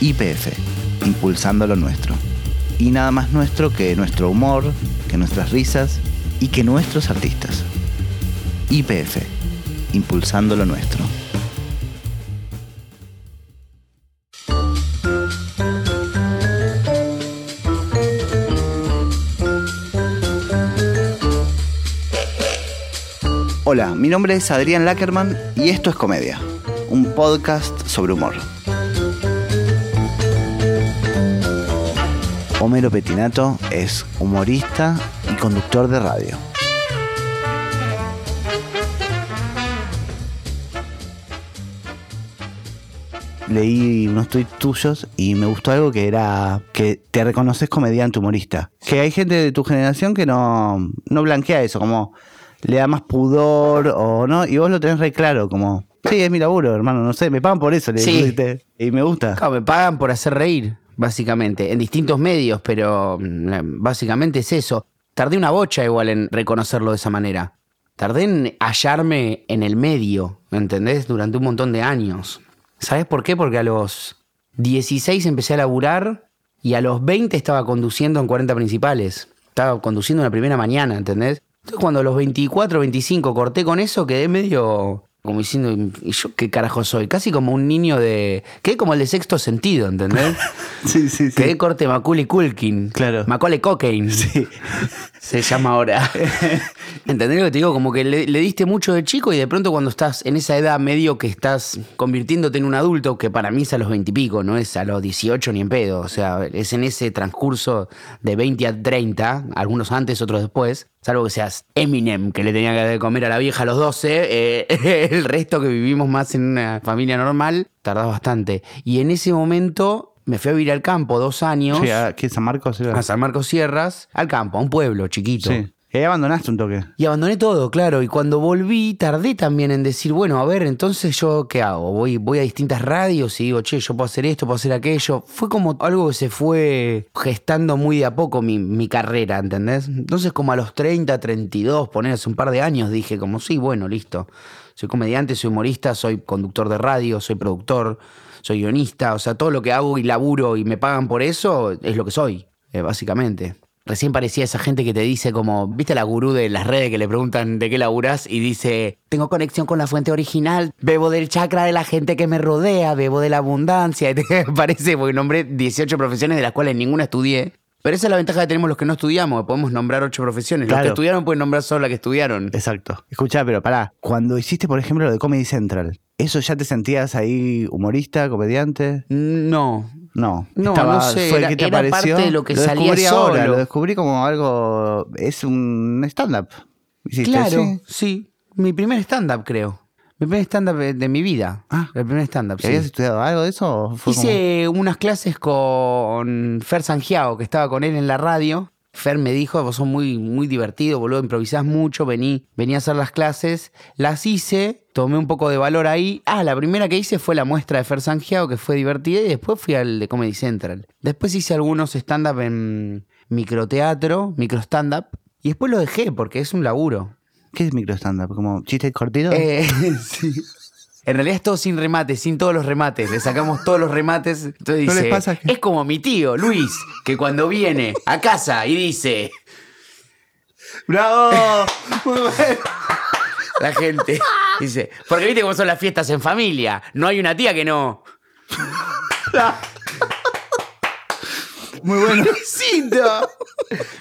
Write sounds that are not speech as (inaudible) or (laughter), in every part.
IPF, impulsando lo nuestro. Y nada más nuestro que nuestro humor, que nuestras risas y que nuestros artistas. IPF, impulsando lo nuestro. Hola, mi nombre es Adrián Lackerman y esto es Comedia, un podcast sobre humor. Homero Petinato es humorista y conductor de radio. Leí unos tweets tuyos y me gustó algo que era que te reconoces comediante humorista. Que hay gente de tu generación que no, no blanquea eso, como le da más pudor o no, y vos lo tenés re claro, como, sí, es mi laburo, hermano, no sé, me pagan por eso, le Sí. dijiste, y me gusta. Claro, me pagan por hacer reír, básicamente, en distintos medios, pero mm, básicamente es eso. Tardé una bocha igual en reconocerlo de esa manera. Tardé en hallarme en el medio, ¿entendés? Durante un montón de años. ¿Sabes por qué? Porque a los 16 empecé a laburar y a los 20 estaba conduciendo en 40 principales. Estaba conduciendo una primera mañana, ¿entendés? Entonces cuando a los 24, 25 corté con eso, quedé medio como diciendo, ¿y yo qué carajo soy? Casi como un niño de... Quedé como el de sexto sentido, ¿entendés? (laughs) Sí, sí, sí. Quedé corte Macaulay Culkin. Claro. Macaulay Cocaine. Sí. Se llama ahora. (laughs) ¿Entendés lo que te digo? Como que le, le diste mucho de chico y de pronto cuando estás en esa edad medio que estás convirtiéndote en un adulto, que para mí es a los 20 y pico, no es a los 18 ni en pedo. O sea, es en ese transcurso de 20 a 30, algunos antes, otros después. Salvo que seas Eminem, que le tenía que de comer a la vieja a los 12. eh, (laughs) el resto que vivimos más en una familia normal, tardás bastante. Y en ese momento me fui a vivir al campo dos años. Sí, ¿a- ¿Qué San Marcos era? a San Marcos Sierras, al campo, a un pueblo chiquito. Sí. Y abandonaste un toque. Y abandoné todo, claro. Y cuando volví, tardé también en decir, bueno, a ver, entonces yo, ¿qué hago? Voy, voy a distintas radios y digo, che, yo puedo hacer esto, puedo hacer aquello. Fue como algo que se fue gestando muy de a poco mi, mi carrera, ¿entendés? Entonces, como a los 30, 32, poner hace un par de años, dije, como, sí, bueno, listo. Soy comediante, soy humorista, soy conductor de radio, soy productor, soy guionista. O sea, todo lo que hago y laburo y me pagan por eso es lo que soy, eh, básicamente. Recién parecía esa gente que te dice como, ¿viste la gurú de las redes que le preguntan de qué laburás? Y dice, tengo conexión con la fuente original, bebo del chakra de la gente que me rodea, bebo de la abundancia. (laughs) Y te parece, porque nombré 18 profesiones de las cuales ninguna estudié. Pero esa es la ventaja que tenemos los que no estudiamos, que podemos nombrar 8 profesiones. Los que estudiaron pueden nombrar solo la que estudiaron. Exacto. Escuchá, pero pará. Cuando hiciste, por ejemplo, lo de Comedy Central, ¿eso ya te sentías ahí humorista, comediante? No, No. No, no sé, fue era- que te era apareció. parte de lo que salía ahora. Lo descubrí como algo. Es un stand-up. Claro, Sí. sí. Mi primer stand-up, creo. Mi primer stand-up de, mi vida. Ah. El primer stand-up, sí. ¿Habías estudiado algo de eso? como- Hice unas clases con Fer Sangiao, que estaba con él en la radio. Fer me dijo, vos sos muy, muy divertido, boludo, improvisás mucho, vení, vení a hacer las clases. Las hice, tomé un poco de valor ahí. Ah, la primera que hice fue la muestra de Fer Sangiao, que fue divertida, y después fui al de Comedy Central. Después hice algunos stand-up en microteatro, micro stand-up, y después lo dejé porque es un laburo. ¿Qué es micro stand-up? ¿Como chiste cortito? Eh, (laughs) sí. En realidad es todo sin remates, sin todos los remates. Le sacamos todos los remates. Entonces ¿No dice, pasa que- es como mi tío, Luis, que cuando viene a casa y dice, ¡Bravo! (laughs) Muy bueno. la gente, dice, porque viste cómo son las fiestas en familia. No hay una tía que no. (laughs) Muy bueno. (laughs)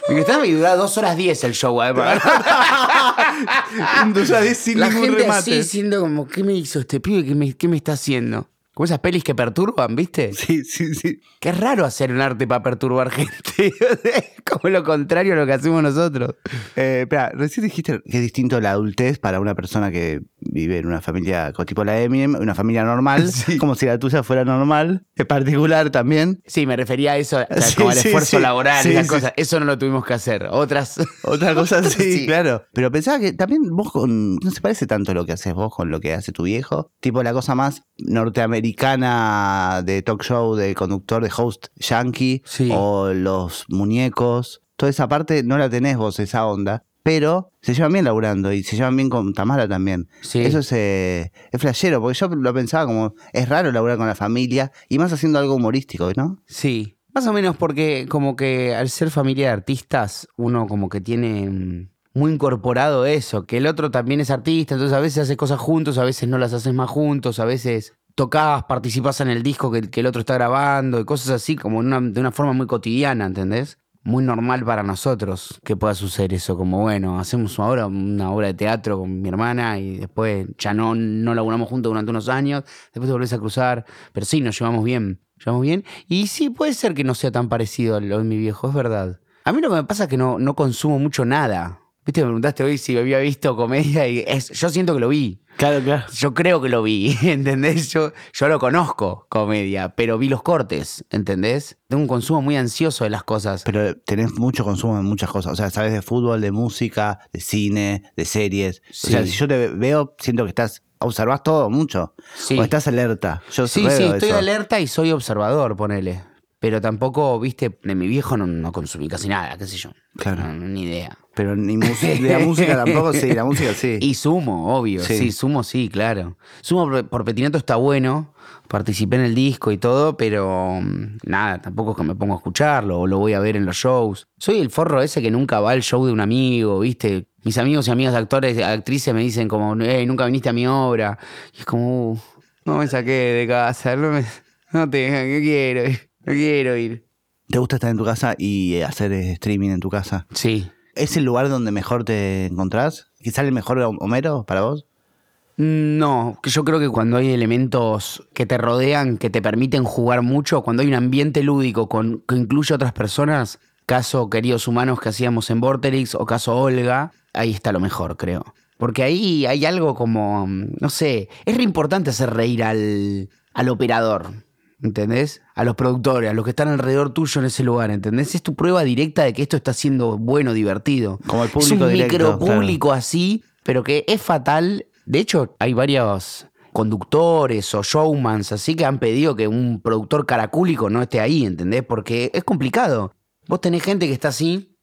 Y que estaba y duraba dos horas diez el show, además. (laughs) Un ya sin La ningún gente remate. así diciendo como, ¿qué me hizo este pibe? ¿Qué me, qué me está haciendo? Como esas pelis que perturban, ¿viste? Sí, sí, sí. Qué raro hacer un arte para perturbar gente. (laughs) Como lo contrario a lo que hacemos nosotros. Eh, espera, recién dijiste que es distinto la adultez para una persona que vive en una familia tipo la Eminem, una familia normal, (laughs) Sí. como si la tuya fuera normal, en particular también. Sí, me refería a eso, o sea, Sí, como al sí, esfuerzo laboral Sí, y las sí. cosas. Eso no lo tuvimos que hacer. Otras. (laughs) Otra cosa sí, Sí. claro. Pero pensaba que también vos con. No se parece tanto lo que haces vos con lo que hace tu viejo. Tipo la cosa más norteamericana de talk show, de conductor, de host yankee. O los muñecos. Toda esa parte no la tenés vos, esa onda. Pero se llevan bien laburando y se llevan bien con Tamara también. Sí. Eso es, eh, es flashero, porque yo lo pensaba como, es raro laburar con la familia y más haciendo algo humorístico, ¿no? Sí. Más o menos porque como que al ser familia de artistas, uno como que tiene mm, muy incorporado eso, que el otro también es artista, entonces a veces haces cosas juntos, a veces no las haces más juntos, a veces tocas, participas en el disco que, que el otro está grabando y cosas así, como una- de una forma muy cotidiana, ¿entendés? Muy normal para nosotros que pueda suceder eso, como bueno, hacemos obra, una obra de teatro con mi hermana y después ya no, no laburamos juntos durante unos años, después te volvés a cruzar, pero sí, nos llevamos bien, llevamos bien. Y sí, puede ser que no sea tan parecido a lo de mi viejo, es verdad. A mí lo que me pasa es que no, no consumo mucho nada. Viste, me preguntaste hoy si había visto comedia y es, yo siento que lo vi. Claro, claro. Yo creo que lo vi, (laughs) ¿entendés? Yo, yo lo conozco, comedia, pero vi los cortes, ¿entendés? Tengo un consumo muy ansioso de las cosas. Pero tenés mucho consumo de muchas cosas. O sea, sabes de fútbol, de música, de cine, de series. O sea, si yo te veo, siento que estás, observas todo mucho. Sí. O estás alerta. Yo Sí, sí, estoy eso. alerta y soy observador, ponele. Pero tampoco, viste, de mi viejo no, no consumí casi nada, qué sé yo. Claro. No, ni idea. Pero ni música, la música tampoco, sí, la música sí. Y sumo, obvio. Sí. Sí, sumo, sí, claro. Sumo por, por Petinato está bueno. Participé en el disco y todo, pero mm, nada, tampoco es que me pongo a escucharlo o lo voy a ver en los shows. Soy el forro ese que nunca va al show de un amigo, ¿viste? Mis amigos y amigas actores, actrices me dicen como, hey, nunca viniste a mi obra. Y es como, "Uh, no me saqué de casa, no, me, no te, no quiero ir, no quiero ir. ¿Te gusta estar en tu casa y eh, hacer eh, streaming en tu casa? Sí. ¿Es el lugar donde mejor te encontrás? ¿Que sale mejor Homero para vos? No, que yo creo que cuando hay elementos que te rodean, que te permiten jugar mucho, cuando hay un ambiente lúdico con, que incluye a otras personas, caso Queridos Humanos que hacíamos en Vorterix o caso Olga, ahí está lo mejor, creo. Porque ahí hay algo como, mm, no sé, es re importante hacer reír al, al operador, ¿entendés? A los productores, a los que están alrededor tuyo en ese lugar, ¿entendés? Es tu prueba directa de que esto está siendo bueno, divertido. Como el es público un directo, micro claro. público así, pero que es fatal. De hecho, hay varios conductores o showmans así que han pedido que un productor caracúlico no esté ahí, ¿entendés? Porque es complicado. Vos tenés gente que está así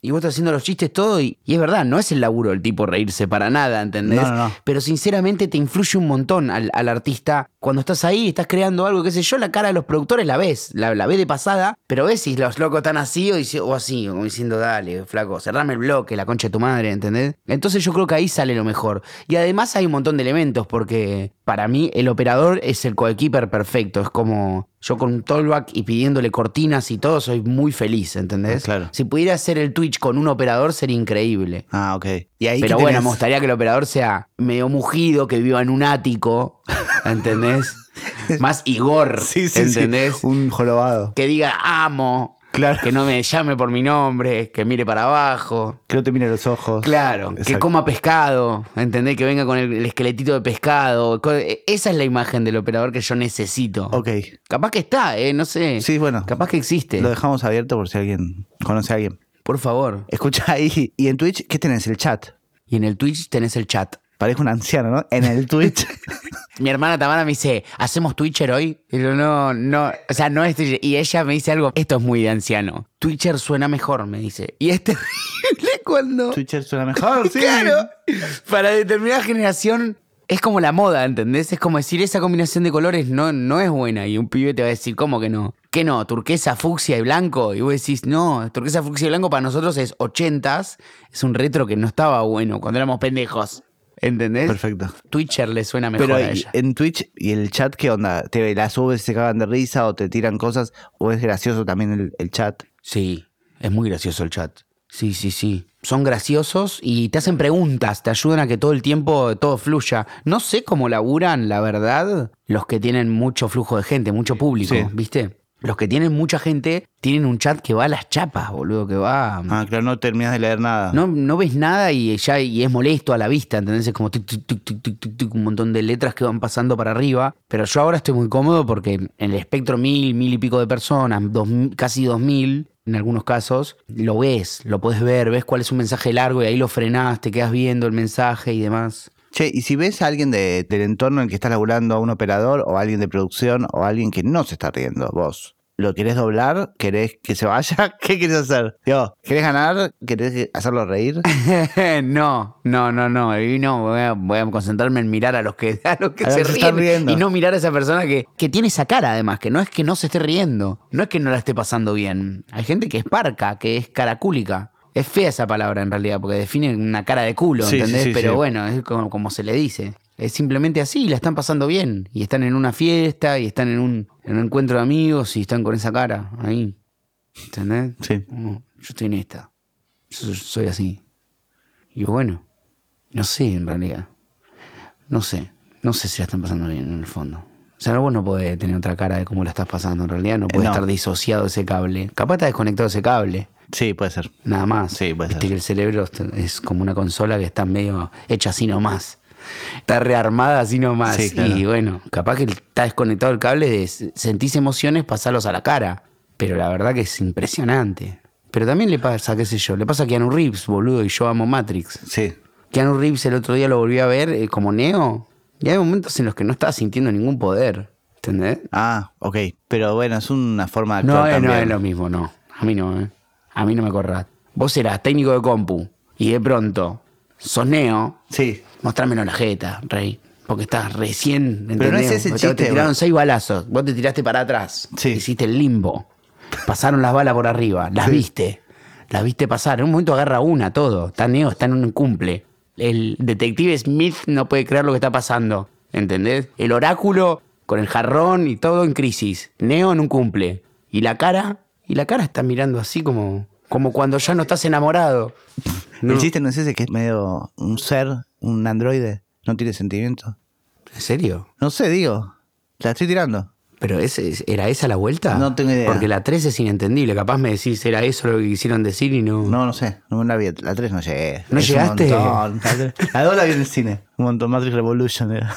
y vos estás haciendo los chistes todo y, y es verdad, no es el laburo el tipo reírse para nada, ¿entendés? No, no, no. Pero sinceramente te influye un montón al, al artista. Cuando estás ahí, estás creando algo, qué sé yo, la cara de los productores la ves, la, la ves de pasada, pero ves si los locos están así o, así, como diciendo, dale, flaco, cerrame el bloque, la concha de tu madre, ¿entendés? Entonces yo creo que ahí sale lo mejor. Y además hay un montón de elementos, porque para mí el operador es el coequiper perfecto. Es como yo con un tollback y pidiéndole cortinas y todo, soy muy feliz, ¿entendés? Ah, claro. Si pudiera hacer el Twitch con un operador sería increíble. Ah, ok. Y ahí Pero bueno, tenés- me gustaría que el operador sea medio mugido, que viva en un ático, ¿entendés? (laughs) Más Igor, Sí, sí, ¿entendés? sí. Un jorobado. Que diga amo, Claro. que no me llame por mi nombre, que mire para abajo. Que no te mire a los ojos. Claro, que coma pescado, ¿entendés? Que venga con el, el esqueletito de pescado. Co- Esa es la imagen del operador que yo necesito. Ok. Capaz que está, ¿eh? No sé. Sí, bueno. Capaz que existe. Lo dejamos abierto por si alguien conoce a alguien. Por favor. Escucha ahí. Y en Twitch, ¿qué tenés? El chat. Y en el Twitch tenés el chat. Parezco un anciano, ¿no? En el Twitch. (laughs) Mi hermana Tamara me dice, ¿hacemos Twitcher hoy? Y yo, no, no, o sea, no es Twitcher. Y ella me dice algo, esto es muy de anciano. Twitcher suena mejor, me dice. Y es (laughs) terrible cuando... Twitcher suena mejor, (laughs) sí. Claro. Para determinada generación es como la moda, ¿entendés? Es como decir, esa combinación de colores no, no es buena. Y un pibe te va a decir, ¿cómo que no? ¿Qué no? ¿Turquesa, fucsia y blanco? Y vos decís, no, turquesa, fucsia y blanco para nosotros es ochentas. Es un retro que no estaba bueno cuando éramos pendejos. ¿Entendés? Perfecto. Twitcher le suena mejor Pero a ella. en Twitch y el chat, ¿qué onda? ¿Te la subes se cagan de risa o te tiran cosas? ¿O es gracioso también el, el chat? Sí, es muy gracioso el chat. Sí, sí, sí. Son graciosos y te hacen preguntas, te ayudan a que todo el tiempo todo fluya. No sé cómo laburan, la verdad, los que tienen mucho flujo de gente, mucho público, Sí. ¿viste? Los que tienen mucha gente tienen un chat que va a las chapas, boludo, que va... Ah, claro, no terminas de leer nada. No, no ves nada y ya y es molesto a la vista, ¿entendés? Es como tic, tic, tic, un montón de letras que van pasando para arriba. Pero yo ahora estoy muy cómodo porque en el espectro mil, mil y pico de personas, dos, casi dos mil en algunos casos, lo ves, lo puedes ver, ves cuál es un mensaje largo y ahí lo frenás, te quedas viendo el mensaje y demás. Che, y si ves a alguien de- del entorno en el que estás laburando, a un operador o a alguien de producción o a alguien que no se está riendo, vos, ¿Lo querés doblar? ¿Querés que se vaya? (laughs) ¿Qué querés hacer? Digo, ¿querés ganar? ¿Querés hacerlo reír? (laughs) no, no, no, no. Y no, voy a, voy a concentrarme en mirar a los que, (laughs) a los que A los se están ríen. riendo. Y no mirar a esa persona que, que tiene esa cara, además, que no es que no se esté riendo. No es que no la esté pasando bien. Hay gente que es parca, que es caracúlica. Es fea esa palabra en realidad, porque define una cara de culo, Sí, ¿entendés? sí, Pero bueno, es como, como se le dice. Es simplemente así, la están pasando bien. Y están en una fiesta, y están en un, en un encuentro de amigos, y están con esa cara ahí. ¿Entendés? Sí. Yo estoy en esta. Yo soy así. Y bueno, no sé en realidad. No sé. No sé si la están pasando bien en el fondo. O sea, vos no podés tener otra cara de cómo la estás pasando. En realidad no puede no. estar disociado ese cable. Capaz está desconectado ese cable. Sí, puede ser. Nada más. Sí, puede Viste ser. que el cerebro es como una consola que está medio hecha así nomás. Está rearmada así nomás. Sí, claro. Y bueno, capaz que está desconectado el cable de sentís emociones, pasarlos a la cara. Pero la verdad que es impresionante. Pero también le pasa, qué sé yo, le pasa a Keanu Reeves, boludo, y yo amo Matrix. Sí. Keanu Reeves el otro día lo volví a ver eh, como Neo. Y hay momentos en los que no estaba sintiendo ningún poder. ¿Entendés? Ah, ok. Pero bueno, es una forma de No, actuar eh, no es lo mismo, no. A mí no, ¿eh? A mí no me corras. Vos eras técnico de compu y de pronto sos neo, Sí. mostrármelo en la jeta, rey. Porque estás recién, ¿entendés? Pero no es ese Porque te chiste, tiraron seis balazos, vos te tiraste para atrás, Sí. hiciste el limbo, pasaron las balas por arriba, las Sí. viste, las viste pasar. En un momento agarra una, todo. Está neo, está en un cumple. El detective Smith no puede creer lo que está pasando, ¿entendés? El oráculo con el jarrón y todo en crisis. Neo en un cumple. Y la cara, y la cara está mirando así como, como cuando ya no estás enamorado. No. El chiste no es ese que es medio un ser, un androide, no tiene sentimientos. ¿En serio? No sé, digo. La estoy tirando. ¿Pero ese, ¿era esa la vuelta? No tengo idea. Porque la 3 es inentendible. Capaz me decís, era eso lo que quisieron decir y no. No, no sé. No la vi. La 3 no llegué. ¿No Es llegaste? La 2 la vi en el cine. Un montón. Matrix Revolution era.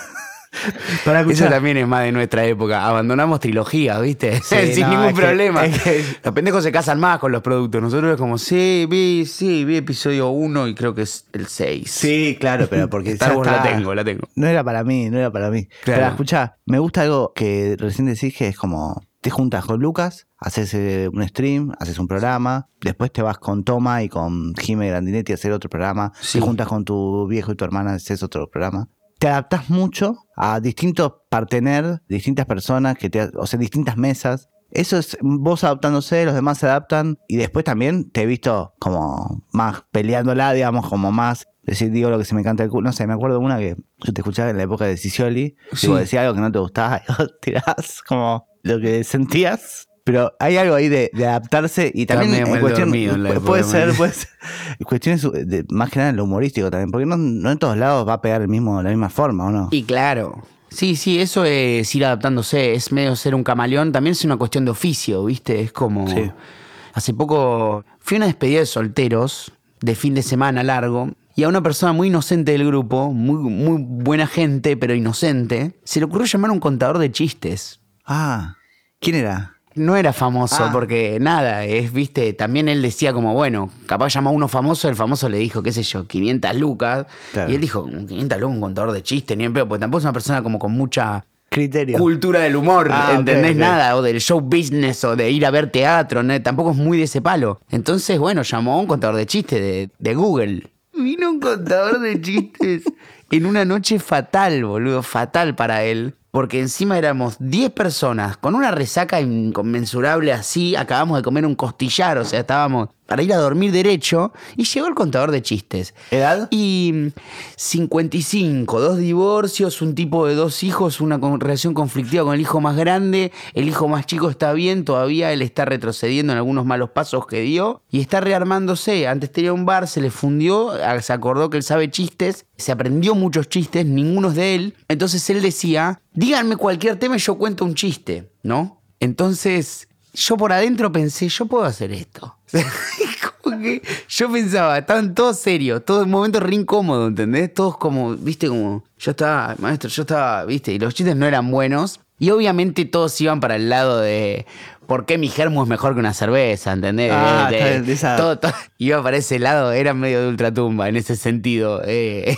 (laughs) Para Eso también es más de nuestra época. Abandonamos trilogías, ¿viste? (laughs) Sí, Sin no, ningún que- problema. que- Los pendejos se casan más con los productos. Nosotros es como, sí, vi, sí, vi episodio 1 y creo que es el 6. Sí, claro, pero (laughs) porque Star Wars la tengo, la tengo. No era para mí, no era para mí. Claro. Pero escucha, me gusta algo que recién decís que es como te juntas con Lucas, haces eh, un stream, haces un programa, después te vas con Toma y con Jimmy Grandinetti a hacer otro programa, Sí. te juntas con tu viejo y tu hermana, haces otro programa. Te adaptas mucho a distintos partener, distintas personas, que te, o sea, distintas mesas. Eso es vos adaptándose, los demás se adaptan y después también te he visto como más peleándola, digamos, como más decir, digo lo que se me canta el culo. No sé, me acuerdo de una que yo te escuchaba en la época de Cicioli, Sí. digo, decía algo que no te gustaba y vos (laughs) tirás como lo que sentías. Pero hay algo ahí de, de adaptarse y también medio en cuestión, en puede de ser, puede ser, cuestiones de, más que nada en lo humorístico también, porque no, no en todos lados va a pegar el mismo, la misma forma, ¿o no? Y claro. Sí, sí, eso es ir adaptándose, es medio ser un camaleón, también es una cuestión de oficio, ¿viste? Es como... Sí. Hace poco fui a una despedida de solteros, de fin de semana largo, y a una persona muy inocente del grupo, muy, muy buena gente, pero inocente, se le ocurrió llamar a un contador de chistes. Ah, ¿quién era? No era famoso, Ah. porque nada, es, viste, también él decía como, bueno, capaz llamó a uno famoso, el famoso le dijo, qué sé yo, 500 lucas, Claro. y él dijo, 500 lucas, un contador de chistes, ni en pedo, porque tampoco es una persona como con mucha Criterio. cultura del humor, Ah, ¿entendés? Nada, o del show business, o de ir a ver teatro, ¿no? tampoco es muy de ese palo. Entonces, bueno, llamó a un contador de chistes de, de Google. Vino un contador de chistes (laughs) en una noche fatal, boludo, fatal para él. Porque encima éramos 10 personas con una resaca inconmensurable así, acabamos de comer un costillar, o sea, estábamos para ir a dormir derecho, y llegó el contador de chistes. ¿Edad? Y mm, 55, dos divorcios, un tipo de dos hijos, una relación conflictiva con el hijo más grande, el hijo más chico está bien, todavía él está retrocediendo en algunos malos pasos que dio y está rearmándose. Antes tenía un bar, se le fundió, ah, se acordó que él sabe chistes, se aprendió muchos chistes, ninguno de él. Entonces él decía, díganme cualquier tema y yo cuento un chiste, ¿no? Entonces yo por adentro pensé, yo puedo hacer esto. Como que yo pensaba, estaban todos serios, todo en momento re incómodo, ¿entendés? Todos como, viste, como, yo estaba, maestro, yo estaba, viste, y los chistes no eran buenos. Y obviamente todos iban para el lado de por qué mi germo es mejor que una cerveza, ¿entendés? Ah, De- está bien, de esa- todo- todo- iba para ese lado, era medio de ultratumba en ese sentido. eh,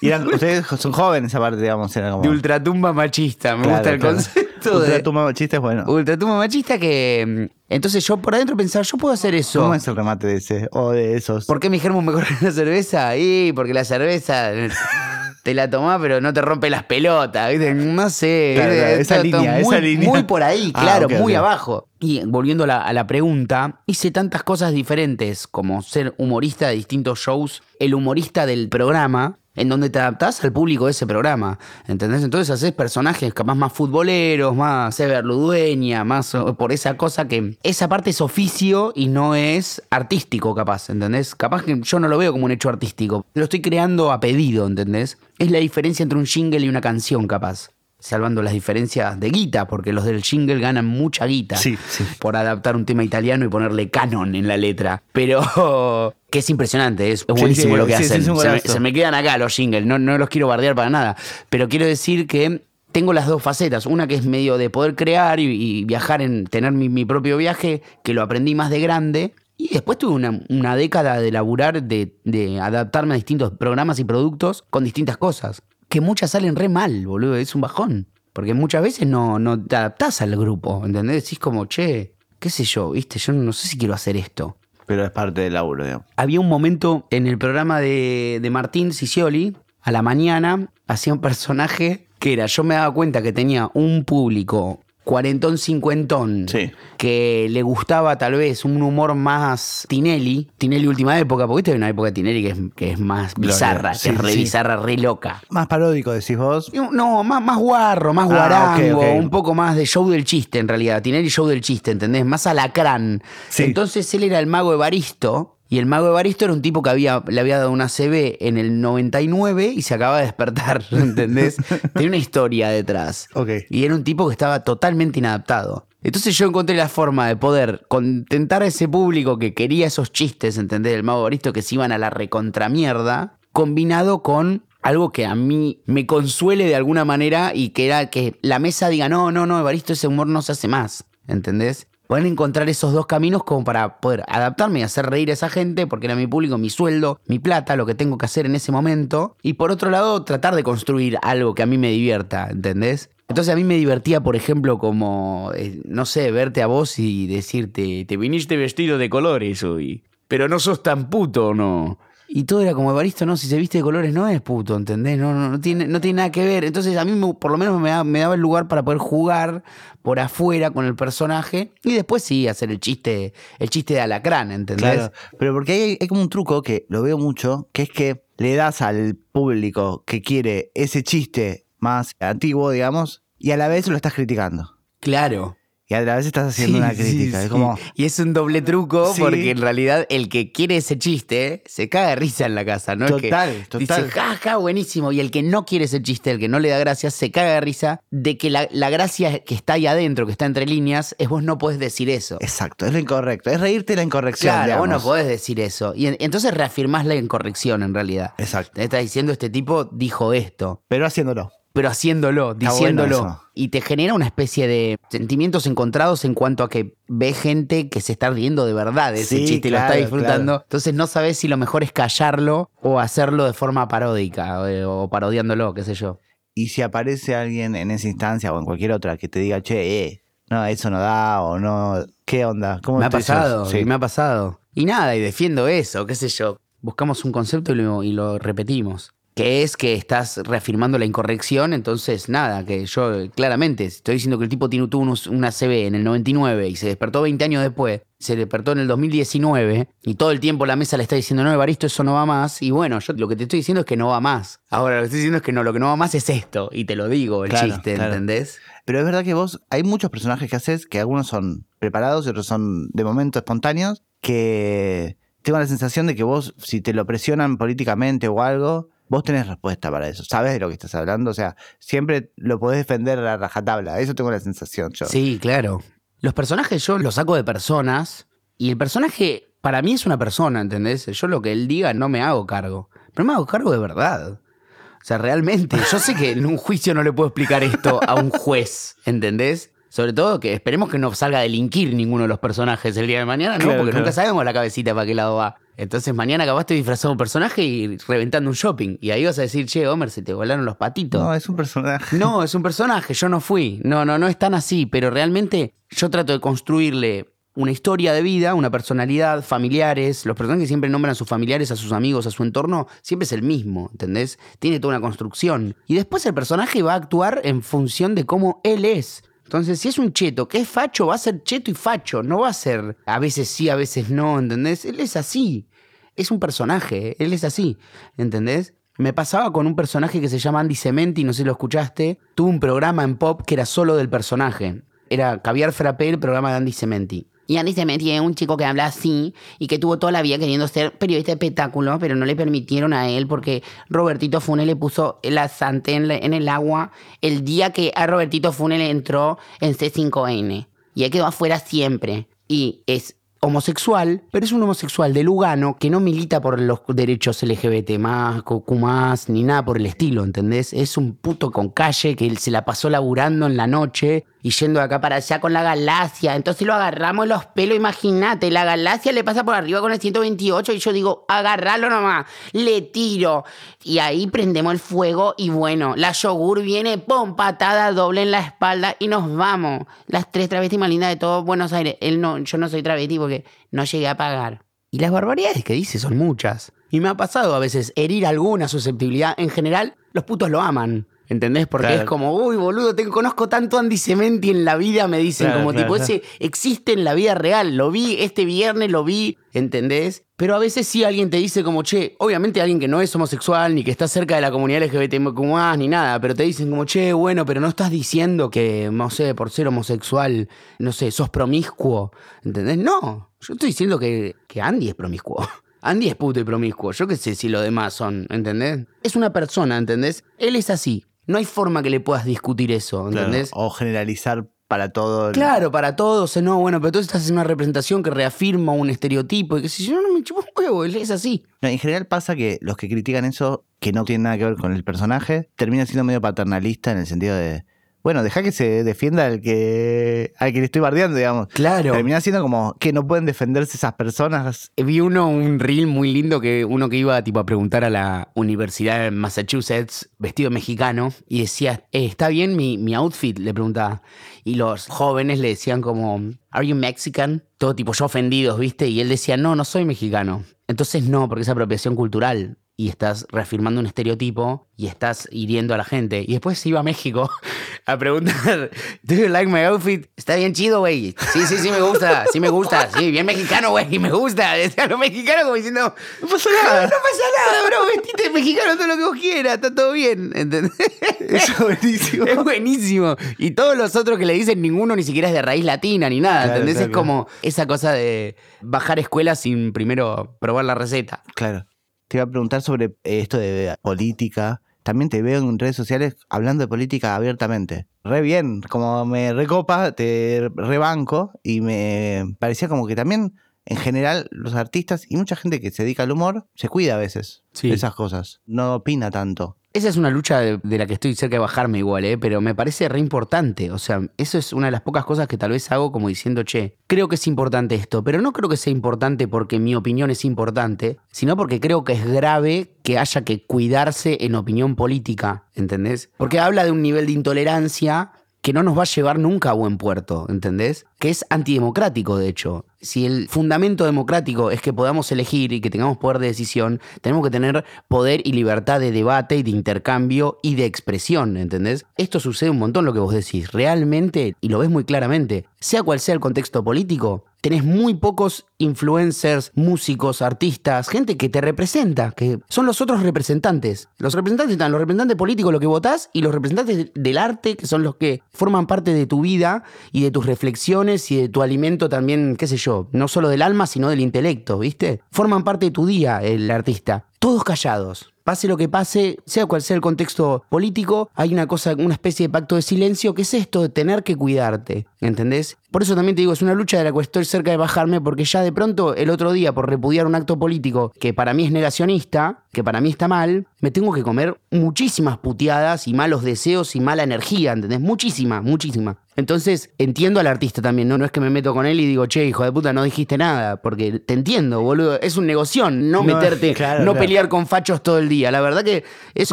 Y eran- ustedes son jóvenes aparte, digamos, era como... de ultratumba machista, me Claro, gusta el claro. concepto. De- Ultratumba machista es bueno. Ultratumba machista que. mm, Entonces yo por adentro pensaba, yo puedo hacer eso. ¿Cómo es el remate de ese? O de esos. ¿Por qué mi germo me corre la cerveza? Y porque la cerveza (laughs) te la tomás, pero no te rompe las pelotas. ¿viste? No sé. Claro, ¿viste? claro, esa línea, muy, esa línea. muy por ahí, Ah, claro, muy abajo. Y volviendo a la, a la pregunta, hice tantas cosas diferentes como ser humorista de distintos shows, el humorista del programa, en donde te adaptás al público de ese programa. ¿Entendés? Entonces haces personajes capaz más futboleros, más Ever Ludueña, más por esa cosa que esa parte es oficio y no es artístico, capaz, ¿entendés? Capaz que yo no lo veo como un hecho artístico. Lo estoy creando a pedido, ¿entendés? Es la diferencia entre un jingle y una canción, capaz. Salvando las diferencias de guita, porque los del jingle ganan mucha guita Sí, sí. por adaptar un tema italiano y ponerle canon en la letra. Pero (laughs) que es impresionante, es, buenísimo sí, lo que hacen. se, me, golazo. se me quedan acá los jingles, no, no los quiero bardear para nada. Pero quiero decir que tengo las dos facetas. Una que es medio de poder crear y, y viajar, en tener mi, mi propio viaje, que lo aprendí más de grande. Y después tuve una, una década de laburar, de, de adaptarme a distintos programas y productos con distintas cosas. Que muchas salen re mal, boludo, es un bajón. Porque muchas veces no, no te adaptás al grupo, ¿entendés? Decís como, che, qué sé yo, viste, yo no sé si quiero hacer esto. Pero es parte del laburo, digamos. Había un momento en el programa de, de Martín Sicioli, a la mañana, hacía un personaje que era, yo me daba cuenta que tenía un público cuarentón, cincuentón, Sí. que le gustaba tal vez un humor más Tinelli, Tinelli última época, porque viste hay una época de Tinelli que es, que es más bizarra, Sí, que es re sí. bizarra, re loca. Más paródico, decís vos. No, más, más guarro, más Ah, guarango, un poco más de show del chiste en realidad. Tinelli show del chiste, ¿entendés? Más alacrán. Sí. Entonces él era el mago Evaristo. Y el mago Evaristo era un tipo que había, le había dado una CB en el 99 y se acaba de despertar, (laughs) ¿entendés? Tenía una historia detrás. Ok. Y era un tipo que estaba totalmente inadaptado. Entonces yo encontré la forma de poder contentar a ese público que quería esos chistes, ¿entendés? Del mago Evaristo que se iban a la recontramierda, combinado con algo que a mí me consuele de alguna manera y que era que la mesa diga, no, no, no, Evaristo, ese humor no se hace más, ¿entendés? Pueden encontrar esos dos caminos como para poder adaptarme y hacer reír a esa gente, porque era mi público, mi sueldo, mi plata, lo que tengo que hacer en ese momento. Y por otro lado, tratar de construir algo que a mí me divierta, ¿entendés? Entonces a mí me divertía, por ejemplo, como, eh, no sé, verte a vos y decirte, te viniste vestido de colores hoy, pero no sos tan puto, ¿no? Y todo era como Evaristo, no, si se viste de colores no es puto, ¿entendés? No, no, no, tiene, no tiene nada que ver. Entonces a mí me- por lo menos me, da- me daba el lugar para poder jugar por afuera con el personaje y después sí hacer el chiste, el chiste de alacrán, ¿entendés? Claro. Pero porque hay, hay como un truco que lo veo mucho, que es que le das al público que quiere ese chiste más antiguo, digamos, y a la vez lo estás criticando. Claro. Y a la vez estás haciendo una crítica. sí, Es como, Y es un doble truco Sí. porque en realidad el que quiere ese chiste se caga de risa en la casa, ¿no? Es que Total, total. Dice, ja, ja, buenísimo. Y el que no quiere ese chiste, el que no le da gracia, se caga de risa de que la, la gracia que está ahí adentro, que está entre líneas, es vos no podés decir eso. exacto, es lo incorrecto. Es reírte de la incorrección. Claro, vos no digamos. podés decir eso. Y en- entonces reafirmás la incorrección en realidad. Exacto. Te estás diciendo este tipo dijo esto Pero haciéndolo. Pero haciéndolo, Está diciéndolo. bueno y te genera una especie de sentimientos encontrados en cuanto a que ve gente que se está riendo de verdad de ese Sí, chiste y lo está disfrutando. claro. Entonces no sabes si lo mejor es callarlo o hacerlo de forma paródica o, o parodiándolo, qué sé yo. Y si aparece alguien en esa instancia o en cualquier otra que te diga, che, eh, no, eso no da o no, ¿qué onda? ¿Cómo Me ha pasado, Sí. y me ha pasado. Y nada, y defiendo eso, qué sé yo. Buscamos un concepto y lo, y lo repetimos. Que es que estás reafirmando la incorrección, entonces nada, que yo claramente estoy diciendo que el tipo tiene, tuvo unos- una CB en el 99 y se despertó 20 años después, se despertó en el 2019 y todo el tiempo la mesa le está diciendo, no, Evaristo, eso no va más. Y bueno, yo lo que te estoy diciendo es que no va más. Ahora lo que estoy diciendo es que no, lo que no va más es esto. Y te lo digo, el Claro, chiste, claro. ¿entendés? Pero es verdad que vos, hay muchos personajes que haces que algunos son preparados y otros son de momento espontáneos, que tengo la sensación de que vos, si te lo presionan políticamente o algo, vos tenés respuesta para eso. Sabes de lo que estás hablando, o sea, siempre lo podés defender a la rajatabla. Eso tengo la sensación yo. Sí, claro. Los personajes yo los saco de personas y el personaje para mí es una persona, ¿entendés? Yo lo que él diga no me hago cargo, pero me hago cargo de verdad. O sea, realmente, yo sé que en un juicio no le puedo explicar esto a un juez, ¿entendés? Sobre todo que esperemos que no salga a delinquir ninguno de los personajes el día de mañana, ¿no? Claro, Porque claro. nunca sabemos la cabecita para qué lado va. Entonces mañana capaz te disfrazado un personaje y reventando un shopping. Y ahí vas a decir, che, Homer, se te volaron los patitos. No, es un personaje. No, es un personaje, yo no fui. No, no, no es tan así, pero realmente yo trato de construirle una historia de vida, una personalidad, familiares. Los personajes que siempre nombran a sus familiares, a sus amigos, a su entorno, siempre es el mismo, ¿entendés? Tiene toda una construcción. Y después el personaje va a actuar en función de cómo él es. Entonces, si es un cheto que es facho, va a ser cheto y facho, no va a ser a veces sí, a veces no, ¿entendés? Él es así. Es un personaje, él es así, ¿entendés? Me pasaba con un personaje que se llama Andy Cementi, no sé si lo escuchaste. Tuvo un programa en pop que era solo del personaje. Era Caviar Frappé, el programa de Andy Cementi. Y Andy Cementi es un chico que habla así y que tuvo toda la vida queriendo ser periodista de espectáculo, pero no le permitieron a él porque Robertito Funes le puso el asante en, el agua el día que a Robertito Funes le entró en C5N. Y él quedó afuera siempre. Y es homosexual, pero es un homosexual de Lugano que no milita por los derechos LGBT más, ni nada por el estilo, ¿entendés? Es un puto con calle que él se la pasó laburando en la noche y yendo de acá para allá con la galaxia. Entonces lo agarramos los pelos, imagínate, la galaxia le pasa por arriba con el 128 y yo digo, agarralo nomás, le tiro. Y ahí prendemos el fuego y bueno, la yogur viene, pum, patada doble en la espalda y nos vamos. Las tres travestis más lindas de todo Buenos Aires. Él no, yo no soy travesti porque no llegué a pagar. Y las barbaridades que dice son muchas. Y me ha pasado a veces herir alguna susceptibilidad. En general, los putos lo aman. ¿Entendés? Porque es como, uy, boludo, te conozco tanto Andy Cementi en la vida, me dicen, como tipo, ese existe en la vida real, lo vi este viernes, lo vi, ¿entendés? Pero a veces sí alguien te dice como, che, obviamente alguien que no es homosexual, ni que está cerca de la comunidad LGBTQ+, ni nada, pero te dicen como, che, bueno, pero no estás diciendo que, no sé, por ser homosexual, no sé, sos promiscuo, ¿entendés? No, yo estoy diciendo que, que Andy es promiscuo. (laughs) Andy es puto y promiscuo. Yo qué sé si lo demás son, ¿entendés? Es una persona, ¿entendés? Él es así. No hay forma que le puedas discutir eso, ¿entendés? o generalizar para todo. Claro, para todos. No, bueno, pero tú estás en una representación que reafirma un estereotipo y que si yo no me chupo un huevo, es así. en general pasa que los que critican eso, que no tienen nada que ver con el personaje, terminan siendo medio paternalista en el sentido de bueno, deja que se defienda al que, al que le estoy bardeando, digamos. Claro. Termina siendo como que no pueden defenderse esas personas. Vi uno, un reel muy lindo, que uno que iba tipo a preguntar a la Universidad de Massachusetts, vestido mexicano, y decía, eh, ¿está bien mi, mi outfit? Le preguntaba. Y los jóvenes le decían como, ¿Are you Mexican? Todo tipo yo ofendidos, ¿viste? Y él decía, no, no soy mexicano. Entonces no, porque es apropiación cultural y estás reafirmando un estereotipo y estás hiriendo a la gente. Y después se iba a México (laughs) a preguntar, ¿Do you like my outfit? Está bien chido, güey. Sí, sí, sí me gusta, sí me gusta. Sí, bien mexicano, güey, me gusta. (laughs) Decía los mexicanos como diciendo, no pasa nada. No, pasa nada, bro, vestite mexicano todo lo que vos quieras, está todo bien. ¿Entendés? es buenísimo. (laughs) Es buenísimo. Y todos los otros que le dicen, ninguno ni siquiera es de raíz latina ni nada, ¿entendés? es como esa cosa de bajar escuelas sin primero probar la receta. Claro. Te iba a preguntar sobre esto de política. También te veo en redes sociales hablando de política abiertamente. Re bien, como me recopa, te rebanco y me parecía como que también en general los artistas y mucha gente que se dedica al humor se cuida a veces de esas cosas. No opina tanto. Esa es una lucha de, la que estoy cerca de bajarme igual, ¿eh? pero me parece re importante. O sea, eso es una de las pocas cosas que tal vez hago como diciendo, che, creo que es importante esto, pero no creo que sea importante porque mi opinión es importante, sino porque creo que es grave que haya que cuidarse en opinión política, ¿entendés? Porque habla de un nivel de intolerancia que no nos va a llevar nunca a buen puerto, ¿entendés? Que es antidemocrático, de hecho. Si el fundamento democrático es que podamos elegir y que tengamos poder de decisión, tenemos que tener poder y libertad de debate y de intercambio y de expresión, ¿entendés? Esto sucede un montón lo que vos decís, realmente, y lo ves muy claramente, sea cual sea el contexto político, tenés muy pocos influencers, músicos, artistas, gente que te representa, que son los otros representantes. Los representantes están los representantes políticos, lo que votás, y los representantes del arte, que son los que forman parte de tu vida y de tus reflexiones y de tu alimento también, qué sé yo, no solo del alma, sino del intelecto, ¿viste? Forman parte de tu día el artista. Todos callados. Pase lo que pase, sea cual sea el contexto político, hay una cosa, una especie de pacto de silencio que es esto de tener que cuidarte. ¿Entendés? Por eso también te digo, es una lucha de la cual estoy cerca de bajarme, porque ya de pronto el otro día, por repudiar un acto político que para mí es negacionista, que para mí está mal, me tengo que comer muchísimas puteadas y malos deseos y mala energía, ¿entendés? Muchísima, muchísima. Entonces, entiendo al artista también, ¿no? No es que me meto con él y digo, che, hijo de puta, no dijiste nada, porque te entiendo, boludo. Es un negoción, no, No, meterte, (laughs) claro, no claro. pelear con fachos todo el día. La verdad que es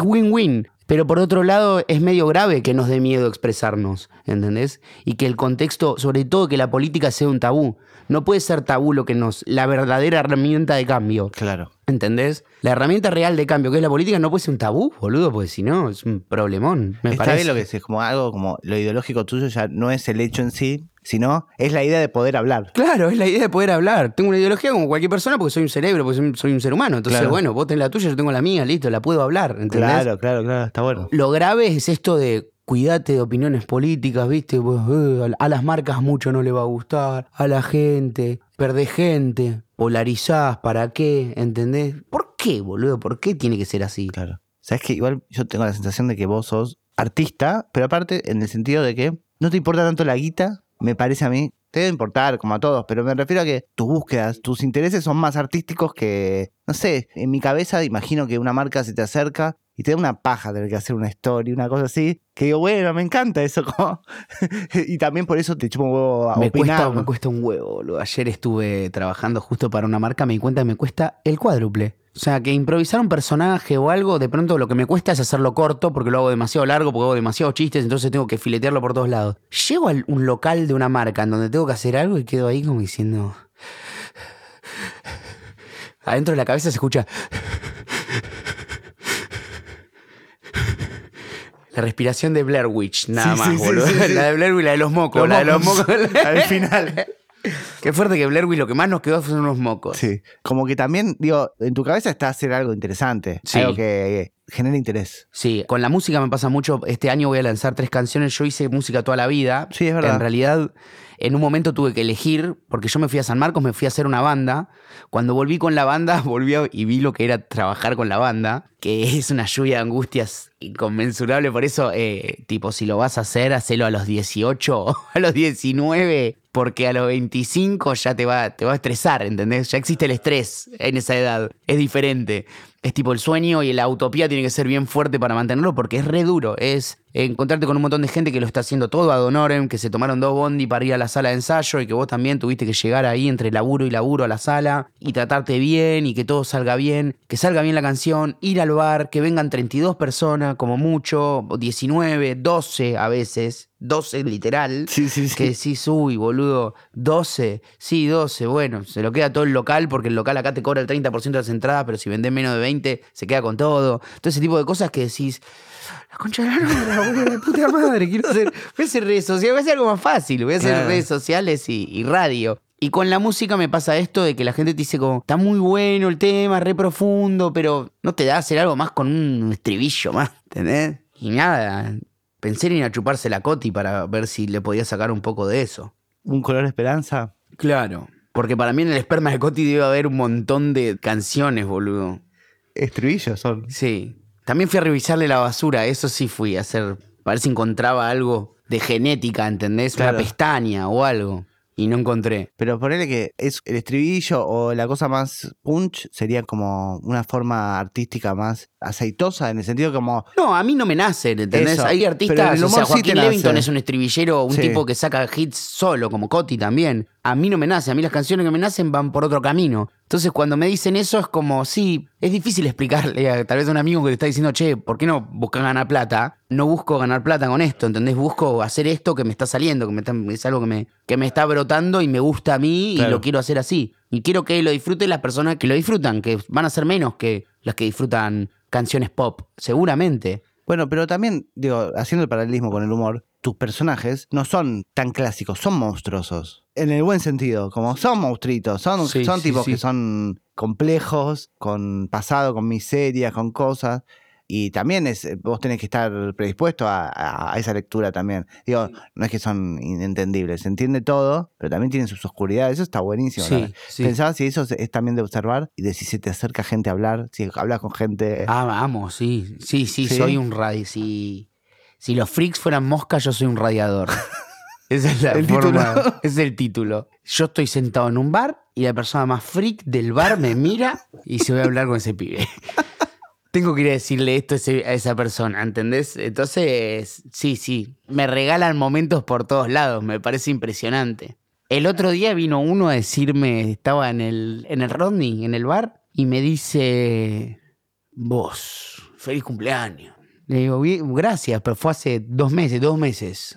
win-win. Pero por otro lado, es medio grave que nos dé miedo expresarnos, ¿entendés? Y que el contexto, sobre todo que la política sea un tabú. No puede ser tabú lo que nos. la verdadera herramienta de cambio. Claro. ¿Entendés? La herramienta real de cambio, que es la política, no puede ser un tabú, boludo, porque si no, es un problemón. Me Está parece. bien lo que es, como algo como lo ideológico tuyo ya no es el hecho en sí, sino es la idea de poder hablar. Claro, es la idea de poder hablar. Tengo una ideología como cualquier persona porque soy un cerebro, porque soy, soy un ser humano. Entonces, Claro. bueno, vos tenés la tuya, yo tengo la mía, listo, la puedo hablar. ¿entendés? Claro, claro, claro, está bueno. Lo grave es esto de cuídate de opiniones políticas, ¿viste? Vos, eh, a las marcas mucho no le va a gustar, a la gente, perdés gente, polarizás, ¿para qué? ¿Entendés? ¿Por qué, boludo? ¿Por qué tiene que ser así? Claro. Sabes que igual yo tengo la sensación de que vos sos artista, pero aparte en el sentido de que no te importa tanto la guita, me parece a mí. Te debe importar, como a todos, pero me refiero a que tus búsquedas, tus intereses son más artísticos que, no sé, en mi cabeza imagino que una marca se te acerca y te da una paja tener que hacer una story, una cosa así, que digo, bueno, me encanta eso. (laughs) Como... y también por eso te chupo un huevo a Me opinar. cuesta, me cuesta un huevo, boludo. Ayer estuve trabajando justo para una marca, me di cuenta que me cuesta el cuádruple. O sea, que improvisar un personaje o algo, de pronto lo que me cuesta es hacerlo corto, porque lo hago demasiado largo, porque hago demasiados chistes, entonces tengo que filetearlo por todos lados. Llego a un local de una marca en donde tengo que hacer algo y quedo ahí como diciendo... (sighs) Adentro de la cabeza se escucha... La respiración de Blair Witch, nada Sí, más, sí, boludo. sí. (laughs) La de Blair Witch, la de los mocos, Los la de los mocos. (laughs) Al final. (laughs) Qué fuerte que Blair Witch lo que más nos quedó fueron unos mocos. Sí, como que también, digo, en tu cabeza está hacer algo interesante, Sí. algo que genere interés. Sí, con la música me pasa mucho. Este año voy a lanzar tres canciones. Yo hice música toda la vida. Sí, es verdad. En realidad, en un momento tuve que elegir, porque yo me fui a San Marcos, me fui a hacer una banda. Cuando volví con la banda, (laughs) volví y vi lo que era trabajar con la banda, que es una lluvia de angustias inconmensurable. Por eso, eh, tipo, si lo vas a hacer, hacelo a los 18 o (laughs) a los 19, porque a los 25 ya te va, te va a estresar, ¿entendés? Ya existe el estrés en esa edad. Es diferente. Es tipo el sueño y la utopía tiene que ser bien fuerte para mantenerlo porque es re duro. Es encontrarte con un montón de gente que lo está haciendo todo ad honorem, que se tomaron dos bondi para ir a la sala de ensayo y que vos también tuviste que llegar ahí entre laburo y laburo a la sala y tratarte bien y que todo salga bien, que salga bien la canción, ir al bar, que vengan 32 personas como mucho, 19, 12 a veces, 12 literal. Sí, sí, sí. Que decís, uy, boludo, 12, sí, 12, bueno, se lo queda todo el local porque el local acá te cobra el 30% de las entradas, pero si vendés menos de 20, se queda con todo. Todo ese tipo de cosas que decís, la concha de la la puta madre, quiero hacer, voy a hacer redes sociales, voy a hacer algo más fácil, voy a hacer Claro. redes sociales y, y radio. Y con la música me pasa esto de que la gente te dice como, está muy bueno el tema, re profundo, pero no te da a hacer algo más con un estribillo más, ¿entendés? Y nada, pensé en ir a chuparse la coti para ver si le podía sacar un poco de eso. Un color esperanza. Claro. Porque para mí en el esperma de Coti debe haber un montón de canciones, boludo. Estribillos son. Sí. También fui a revisarle la basura, eso sí fui a hacer. A ver si encontraba algo de genética, ¿entendés? Claro. Una pestaña o algo. Y no encontré. Pero ponele que es el estribillo o la cosa más punch sería como una forma artística más aceitosa, en el sentido como. No, a mí no me nace, ¿entendés? Eso. Hay Pero artistas, el o humor sea, sí Joaquín te. Levington es un estribillero, un Sí. tipo que saca hits solo, como Coti también. A mí no me nace, a mí las canciones que me nacen van por otro camino. Entonces, cuando me dicen eso, es como, sí, es difícil explicarle a tal vez a un amigo que le está diciendo, che, ¿por qué no buscas ganar plata? No busco ganar plata con esto, ¿entendés? Busco hacer esto que me está saliendo, que me está- es algo que me, que me está brotando y me gusta a mí y lo quiero hacer así. Y quiero que lo disfruten las personas que lo disfrutan, que van a ser menos que las que disfrutan canciones pop, seguramente. Bueno, pero también, digo, haciendo el paralelismo con el humor, tus personajes no son tan clásicos, son monstruosos. En el buen sentido, como son monstruitos, son, Sí, son sí, tipos sí. que son complejos, con pasado, con miserias, con cosas. Y también es, vos tenés que estar predispuesto a, esa lectura también. Digo, no es que son inentendibles, se entiende todo, pero también tienen sus oscuridades. Eso está buenísimo. Sí, sí. Pensaba si eso es es también de observar y de si se te acerca gente a hablar, si hablas con gente. Ah, vamos, sí. Sí, sí, soy un radi. Si, si los freaks fueran moscas, yo soy un radiador. (laughs) Esa es la El forma- título. (laughs) ese es el título. Yo estoy sentado en un bar y la persona más freak del bar me mira y se voy a hablar con ese pibe. (laughs) Tengo que ir a decirle esto a esa persona, ¿entendés? Entonces, sí, sí, me regalan momentos por todos lados, me parece impresionante. El otro día vino uno a decirme, estaba en el, en el Rodney, en el bar, y me dice, vos, feliz cumpleaños. Le digo, "Bien, gracias, pero fue hace dos meses, dos meses.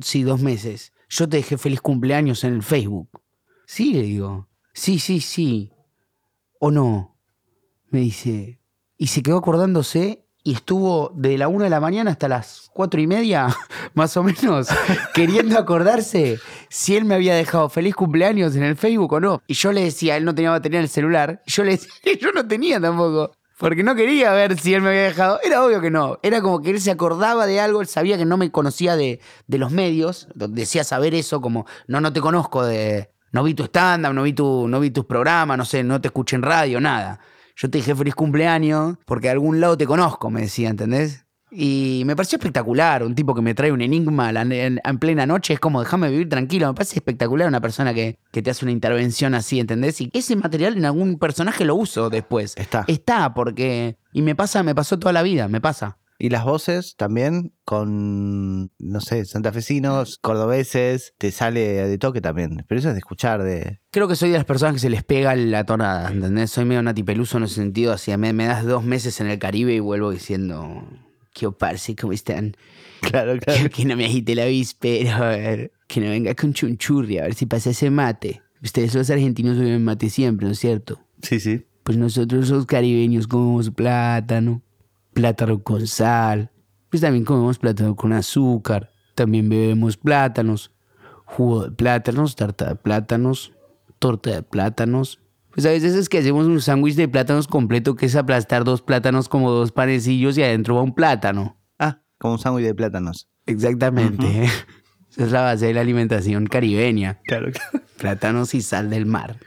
Sí, dos meses. Yo te dejé feliz cumpleaños en el Facebook. Sí, le digo. Sí, sí, sí. ¿O no? Me dice. Y se quedó acordándose y estuvo de la una de la mañana hasta las cuatro y media, (laughs) más o menos, (laughs) queriendo acordarse si él me había dejado feliz cumpleaños en el Facebook o no. Y yo le decía, él no tenía batería en el celular. Y yo le decía (laughs) yo no tenía tampoco. Porque no quería ver si él me había dejado. Era obvio que no. Era como que él se acordaba de algo, él sabía que no me conocía de, de los medios. Decía saber eso como, no, no te conozco de... No vi tu stand-up, no, vi tu, no vi tus programas, no sé, no te escuché en radio, nada. Yo te dije feliz cumpleaños porque de algún lado te conozco, me decía, ¿entendés? Y me pareció espectacular, un tipo que me trae un enigma en plena noche, es como déjame vivir tranquilo, me parece espectacular una persona que, que te hace una intervención así, ¿entendés? Y ese material en algún personaje lo uso después. Está. Está, porque... Y me pasa, me pasó toda la vida, me pasa. Y las voces también con, no sé, santafesinos, cordobeses, te sale de toque también. Pero eso es de escuchar, de... Creo que soy de las personas que se les pega la tonada, ¿entendés? Soy medio Nati Peluso en ese sentido, así me, me das dos meses en el Caribe y vuelvo diciendo, ¿qué parce? ¿Cómo están? (laughs) Claro, claro. Que no me agite la víspera, a ver, que no venga con chunchurri, a ver si pasa ese mate. Ustedes los argentinos beben mate siempre, ¿no es cierto? Sí, sí. Pues nosotros los caribeños comemos plátano, plátano con sal, pues también comemos plátano con azúcar, también bebemos plátanos, jugo de plátanos, tarta de plátanos, torta de plátanos. Pues a veces es que hacemos un sándwich de plátanos completo que es aplastar dos plátanos como dos panecillos y adentro va un plátano. Ah, como un sándwich de plátanos. Exactamente. (laughs) Esa es la base de la alimentación caribeña. Claro, claro. Plátanos y sal del mar.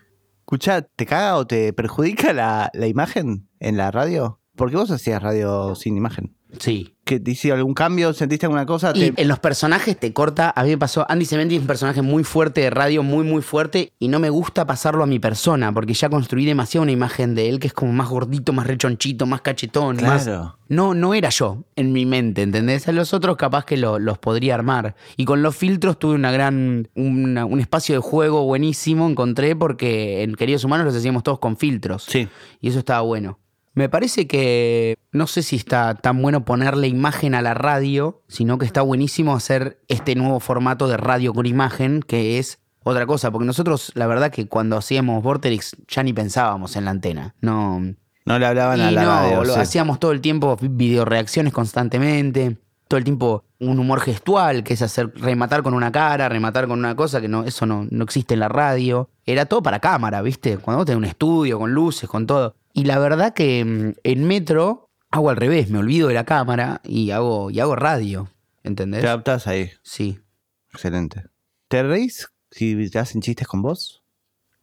Escucha, ¿te caga o te perjudica la, la imagen en la radio? Porque vos hacías radio sin imagen. Sí. ¿Que te hicieron algún cambio? ¿Sentiste alguna cosa? Y Te- en los personajes te corta. A mí me pasó. Andy Cementi es un personaje muy fuerte de radio, muy, muy fuerte. Y no me gusta pasarlo a mi persona, porque ya construí demasiado una imagen de él que es como más gordito, más rechonchito, más cachetón. Más... Claro. No, no era yo en mi mente, ¿entendés? A los otros capaz que lo- los podría armar. Y con los filtros tuve una gran. una- un espacio de juego buenísimo, encontré, porque en Queridos Humanos los hacíamos todos con filtros. Sí. Y eso estaba bueno. Me parece que no sé si está tan bueno ponerle imagen a la radio, sino que está buenísimo hacer este nuevo formato de radio con imagen, que es otra cosa. Porque nosotros, la verdad, que cuando hacíamos Vorterix ya ni pensábamos en la antena. No. No le hablaban a la no, radio. lo sí. hacíamos todo el tiempo videoreacciones constantemente. Todo el tiempo un humor gestual, que es hacer rematar con una cara, rematar con una cosa, que no, eso no, no existe en la radio. Era todo para cámara, ¿viste? Cuando vos tenés un estudio, con luces, con todo. Y la verdad que mm, en Metro hago al revés, me olvido de la cámara y hago, y hago radio. ¿Entendés? Te adaptás ahí. Sí. Excelente. ¿Te reís si te hacen chistes con vos?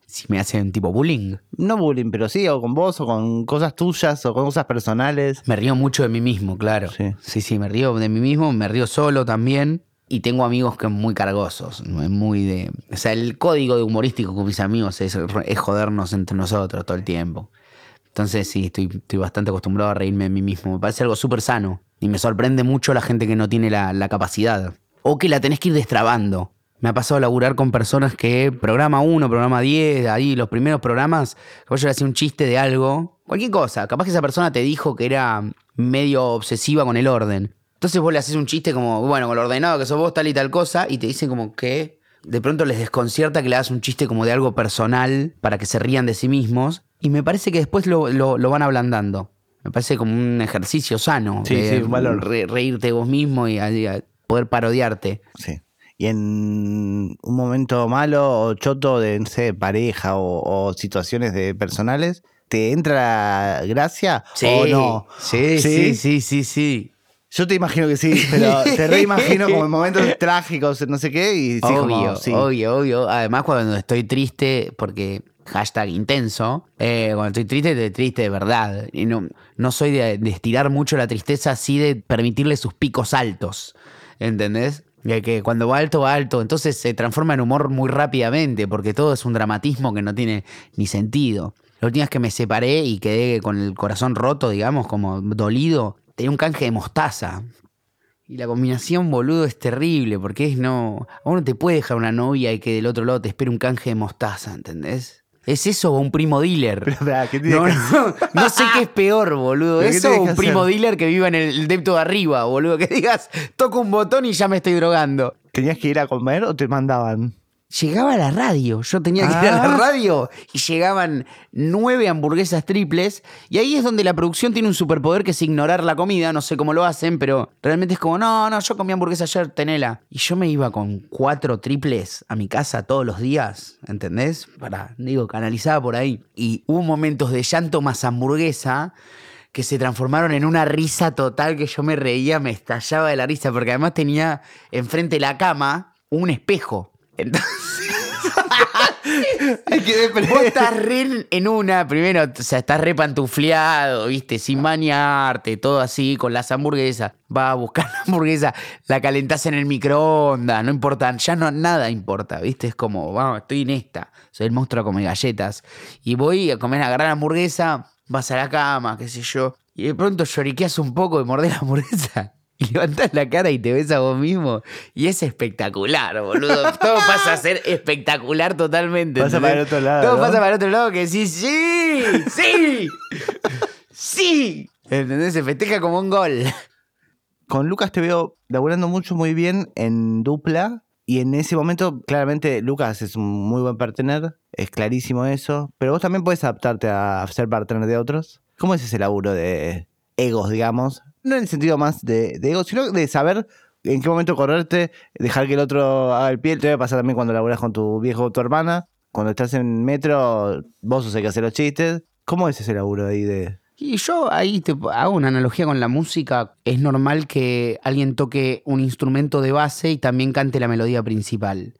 Si me hacen tipo bullying. No bullying, pero sí, o con vos, o con cosas tuyas, o con cosas personales. Me río mucho de mí mismo, claro. Sí. sí, sí, me río de mí mismo, me río solo también. Y tengo amigos que son muy cargosos, muy de... O sea, el código de humorístico con mis amigos es, es jodernos entre nosotros todo el tiempo. Entonces sí, estoy, bastante acostumbrado a reírme de mí mismo. Me parece algo súper sano. Y me sorprende mucho la gente que no tiene la, capacidad. O que la tenés que ir destrabando. Me ha pasado a laburar con personas que programa 1, programa 10, ahí los primeros programas, yo le hacía un chiste de algo, cualquier cosa. Capaz que esa persona te dijo que era medio obsesiva con el orden. Entonces vos le haces un chiste como, bueno, con lo ordenado que sos vos, tal y tal cosa, y te dicen como que de pronto les desconcierta que le hagas un chiste como de algo personal para que se rían de sí mismos. Y me parece que después lo, lo- lo van ablandando. Me parece como un ejercicio sano. Sí, de sí, valor. re- reírte vos mismo y poder parodiarte. Sí. Y en un momento malo o choto de, no sé, pareja o, o situaciones de personales, ¿te entra la gracia o no? Sí, sí, sí, sí, sí. Yo te imagino que sí, pero te reimagino como en (laughs) momentos trágicos, no sé qué, y sí, como, obvio, sí. obvio, obvio. Además, cuando estoy triste, porque hashtag intenso, eh, cuando estoy triste, estoy triste de verdad. Y no, no soy de, estirar mucho la tristeza, así de permitirle sus picos altos. ¿Entendés? Que cuando va alto, va alto. Entonces se transforma en humor muy rápidamente, porque todo es un dramatismo que no tiene ni sentido. La última vez que me separé y quedé con el corazón roto, digamos, como dolido, tenía un canje de mostaza. Y la combinación, boludo, es terrible, porque es no. A uno te puede dejar una novia y que del otro lado te espere un canje de mostaza, ¿entendés? ¿Es eso o un primo dealer? Pero, espera, ¿qué tiene No, que- no, no sé qué es peor, boludo. ¿Pero qué Eso o un primo dealer que viva en el depto de arriba, boludo. Que digas, toco un botón y ya me estoy drogando. ¿Tenías que ir a comer o te mandaban? Llegaba a la radio. Yo tenía que ir a la Ah. radio y llegaban nueve hamburguesas triples. Y ahí es donde la producción tiene un superpoder que es ignorar la comida. No sé cómo lo hacen, pero realmente es como, no, no, yo comí hamburguesa ayer, tenela. Y yo me iba con cuatro triples a mi casa todos los días, ¿entendés? Para, digo, canalizada por ahí. Y hubo momentos de llanto más hamburguesa que se transformaron en una risa total que yo me reía, me estallaba de la risa, porque además tenía enfrente de la cama un espejo. Entonces, (laughs) vos estás re en una, primero, o sea, estás re pantufleado, viste, sin bañarte, todo así, con las hamburguesas. Vas a buscar la hamburguesa, la calentás en el microondas, no importa, ya no, nada importa, viste, es como, vamos, estoy en esta, soy el monstruo come galletas. Y voy a comer la gran hamburguesa, vas a la cama, qué sé yo, y de pronto lloriqueas un poco y mordés la hamburguesa. Y (laughs) levantás la cara y te ves a vos mismo. Y es espectacular, boludo. Todo (laughs) pasa a ser espectacular totalmente. Pasa ¿entendés? para el otro lado, Todo ¿no? pasa para el otro lado que sí, sí, sí, sí. ¿Entendés? Se festeja como un gol. Con Lucas te veo laburando mucho muy bien en dupla. Y en ese momento, claramente, Lucas es un muy buen partener. Es clarísimo eso. Pero vos también puedes adaptarte a ser partener de otros. ¿Cómo es ese laburo de egos, digamos? No en el sentido más de, de egos, sino de saber en qué momento correrte, dejar que el otro haga el pie. Te debe pasar también cuando laburas con tu viejo o tu hermana. Cuando estás en metro, vos sos el que hace los chistes. ¿Cómo es ese laburo ahí de...? Y yo ahí te hago una analogía con la música. Es normal que alguien toque un instrumento de base y también cante la melodía principal.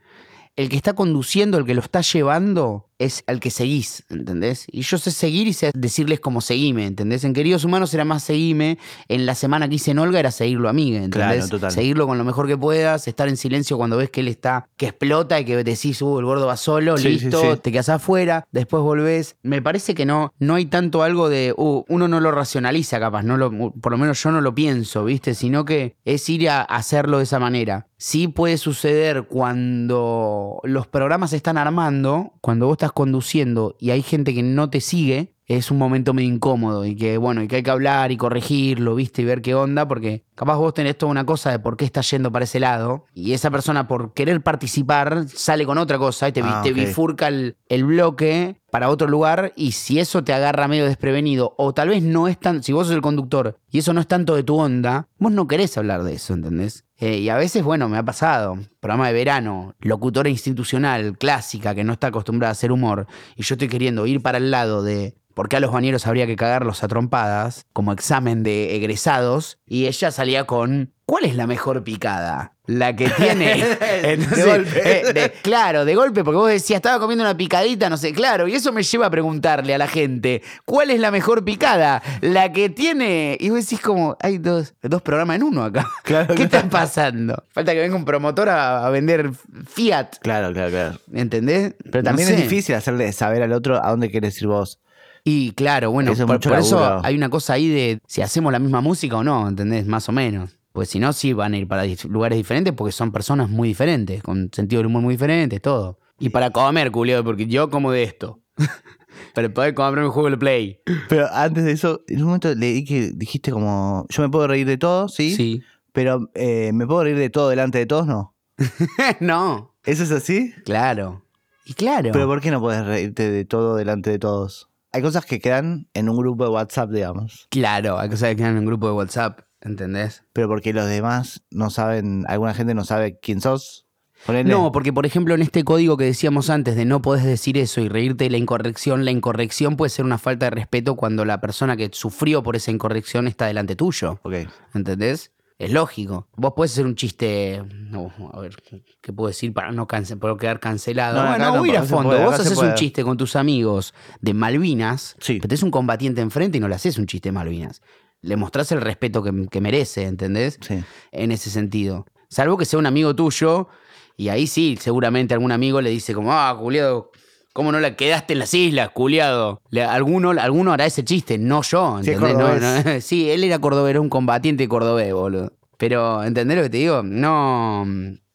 El que está conduciendo, el que lo está llevando, es al que seguís, ¿entendés? Y yo sé seguir y sé decirles como seguime, ¿entendés? En Queridos Humanos era más seguime, en la semana que hice en Olga era seguirlo a mí, ¿entendés? Claro, total. Seguirlo con lo mejor que puedas, estar en silencio cuando ves que él está, que explota y que decís, uh, el gordo va solo, Sí, listo, sí. te quedas afuera, después volvés. Me parece que no, no hay tanto algo de, uh, uno no lo racionaliza capaz, no lo, por lo menos yo no lo pienso, ¿viste? Sino que es ir a hacerlo de esa manera. Sí puede suceder cuando los programas se están armando, cuando vos estás conduciendo y hay gente que no te sigue, es un momento medio incómodo y que, bueno, y que hay que hablar y corregirlo, ¿viste? Y ver qué onda, porque capaz vos tenés toda una cosa de por qué estás yendo para ese lado y esa persona por querer participar sale con otra cosa y te, Ah, te bifurca el, el bloque para otro lugar y si eso te agarra medio desprevenido o tal vez no es tan, si vos sos el conductor y eso no es tanto de tu onda, vos no querés hablar de eso, ¿entendés? Eh, y a veces, bueno, me ha pasado, programa de verano, locutora institucional, clásica, que no está acostumbrada a hacer humor, y yo estoy queriendo ir para el lado de por qué a los bañeros habría que cagarlos a trompadas, como examen de egresados, y ella salía con, ¿cuál es la mejor picada? La que tiene... (laughs) Entonces, golpe. eh, de- claro, de golpe, porque vos decías, estaba comiendo una picadita, no sé, claro, y eso me lleva a preguntarle a la gente, ¿cuál es la mejor picada? La que tiene... Y vos decís como, hay dos, dos programas en uno acá. (laughs) Claro, ¿Qué claro. está pasando? Falta que venga un promotor a, a vender Fiat, Claro, claro, claro. ¿entendés? Pero No también sé. es difícil hacerle saber al otro a dónde quieres ir vos. Y claro, bueno, Eso es por, eso hay una cosa ahí de si hacemos la misma música o no, ¿entendés? Más o menos. Pues si no, sí van a ir para lugares diferentes porque son personas muy diferentes, con sentido del humor muy diferentes, todo. Y para comer, culio, porque yo como de esto. (laughs) para poder comer un juego de play. Pero antes de eso, en un momento leí que dijiste como, yo me puedo reír de todo, ¿sí? Sí. Pero eh, me puedo reír de todo delante de todos, ¿no? (laughs) no, ¿Eso es así? claro. Y claro. Pero ¿por qué no puedes reírte de todo delante de todos? Hay cosas que quedan en un grupo de WhatsApp, digamos. Claro, hay cosas que quedan en un grupo de WhatsApp, ¿entendés? Pero porque los demás no saben, alguna gente no sabe quién sos. Ponele. No, porque por ejemplo en este código que decíamos antes de no podés decir eso y reírte de la incorrección, la incorrección puede ser una falta de respeto cuando la persona que sufrió por esa incorrección está delante tuyo. Ok. ¿Entendés? Es lógico. Vos podés hacer un chiste. No, a ver, ¿qué puedo decir para no, cance- para no quedar cancelado? No, bueno, no voy a ir a fondo. puede, Vos haces un chiste con tus amigos de Malvinas, Sí. pero tenés un combatiente enfrente y no le haces un chiste de Malvinas. Le mostrás el respeto que, que merece, ¿entendés? Sí. En ese sentido. Salvo que sea un amigo tuyo, y ahí sí, seguramente algún amigo le dice como, ah, culiado, ¿cómo no la quedaste en las islas, culiado? Le- alguno, alguno hará ese chiste, no yo, Sí, ¿entendés? No, cordobés. no, (laughs) sí, él era cordobés, era un combatiente cordobés, boludo. Pero, ¿entendés lo que te digo? No,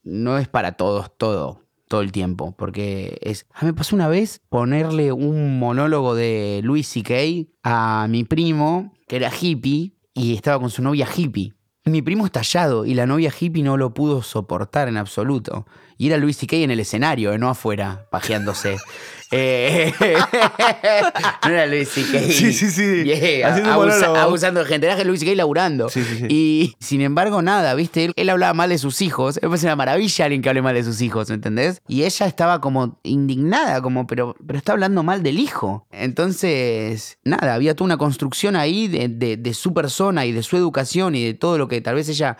no es para todos todo, todo el tiempo, porque es... A mí me pasó una vez ponerle un monólogo de Luis C.K. a mi primo, que era hippie, y estaba con su novia hippie. Mi primo estallado y la novia hippie no lo pudo soportar en absoluto. Y era Luis C.K. en el escenario, eh, no afuera, pajeándose. (laughs) Eh, (laughs) no era Luis C.K. Sí, sí, sí. Yeah, abusa- abusando de gente. Era Luis C.K. laburando. Sí, sí, sí. Y sin embargo, nada, ¿viste? Él, él hablaba mal de sus hijos. Me parece una maravilla alguien que hable mal de sus hijos, ¿entendés? Y ella estaba como indignada, como, pero, pero está hablando mal del hijo. Entonces, nada, había toda una construcción ahí de, de- de su persona y de su educación y de todo lo que tal vez ella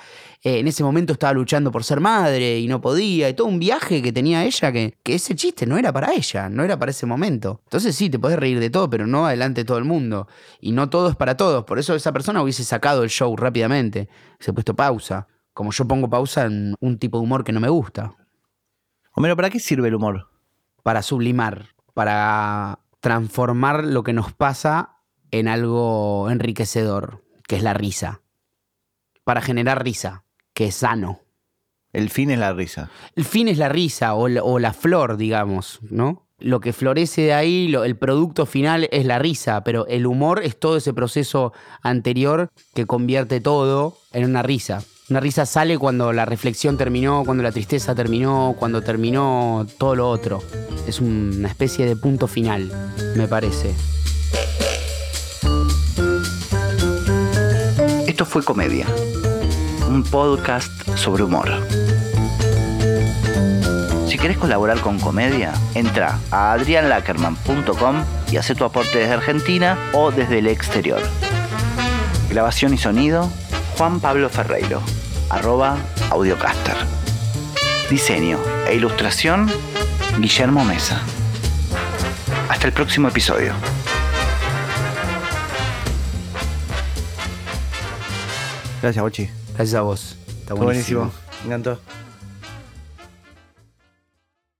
eh, en ese momento estaba luchando por ser madre y no podía. Y todo un viaje que tenía ella que, que ese chiste no era para ella, no era para ese momento. Entonces sí, te podés reír de todo, pero no adelante de todo el mundo. Y no todo es para todos. Por eso esa persona hubiese sacado el show rápidamente. Se ha puesto pausa. Como yo pongo pausa en un tipo de humor que no me gusta. Homero, ¿para qué sirve el humor? Para sublimar, para transformar lo que nos pasa en algo enriquecedor, que es la risa. Para generar risa, que es sano. El fin es la risa. El fin es la risa o la, o la flor, digamos, ¿no? Lo que florece de ahí, lo- el producto final es la risa, pero el humor es todo ese proceso anterior que convierte todo en una risa. Una risa sale cuando la reflexión terminó, cuando la tristeza terminó, cuando terminó todo lo otro. Es un- una especie de punto final, me parece. Esto fue Comedia, un podcast sobre humor. Si querés colaborar con Comedia, entra a adrianlackerman.com y hace tu aporte desde Argentina o desde el exterior. Grabación y sonido, Juan Pablo Ferreiro, arroba audiocaster. Diseño e ilustración, Guillermo Mesa. Hasta el próximo episodio. Gracias, Bochi. Gracias a vos. Está buenísimo. Me encantó.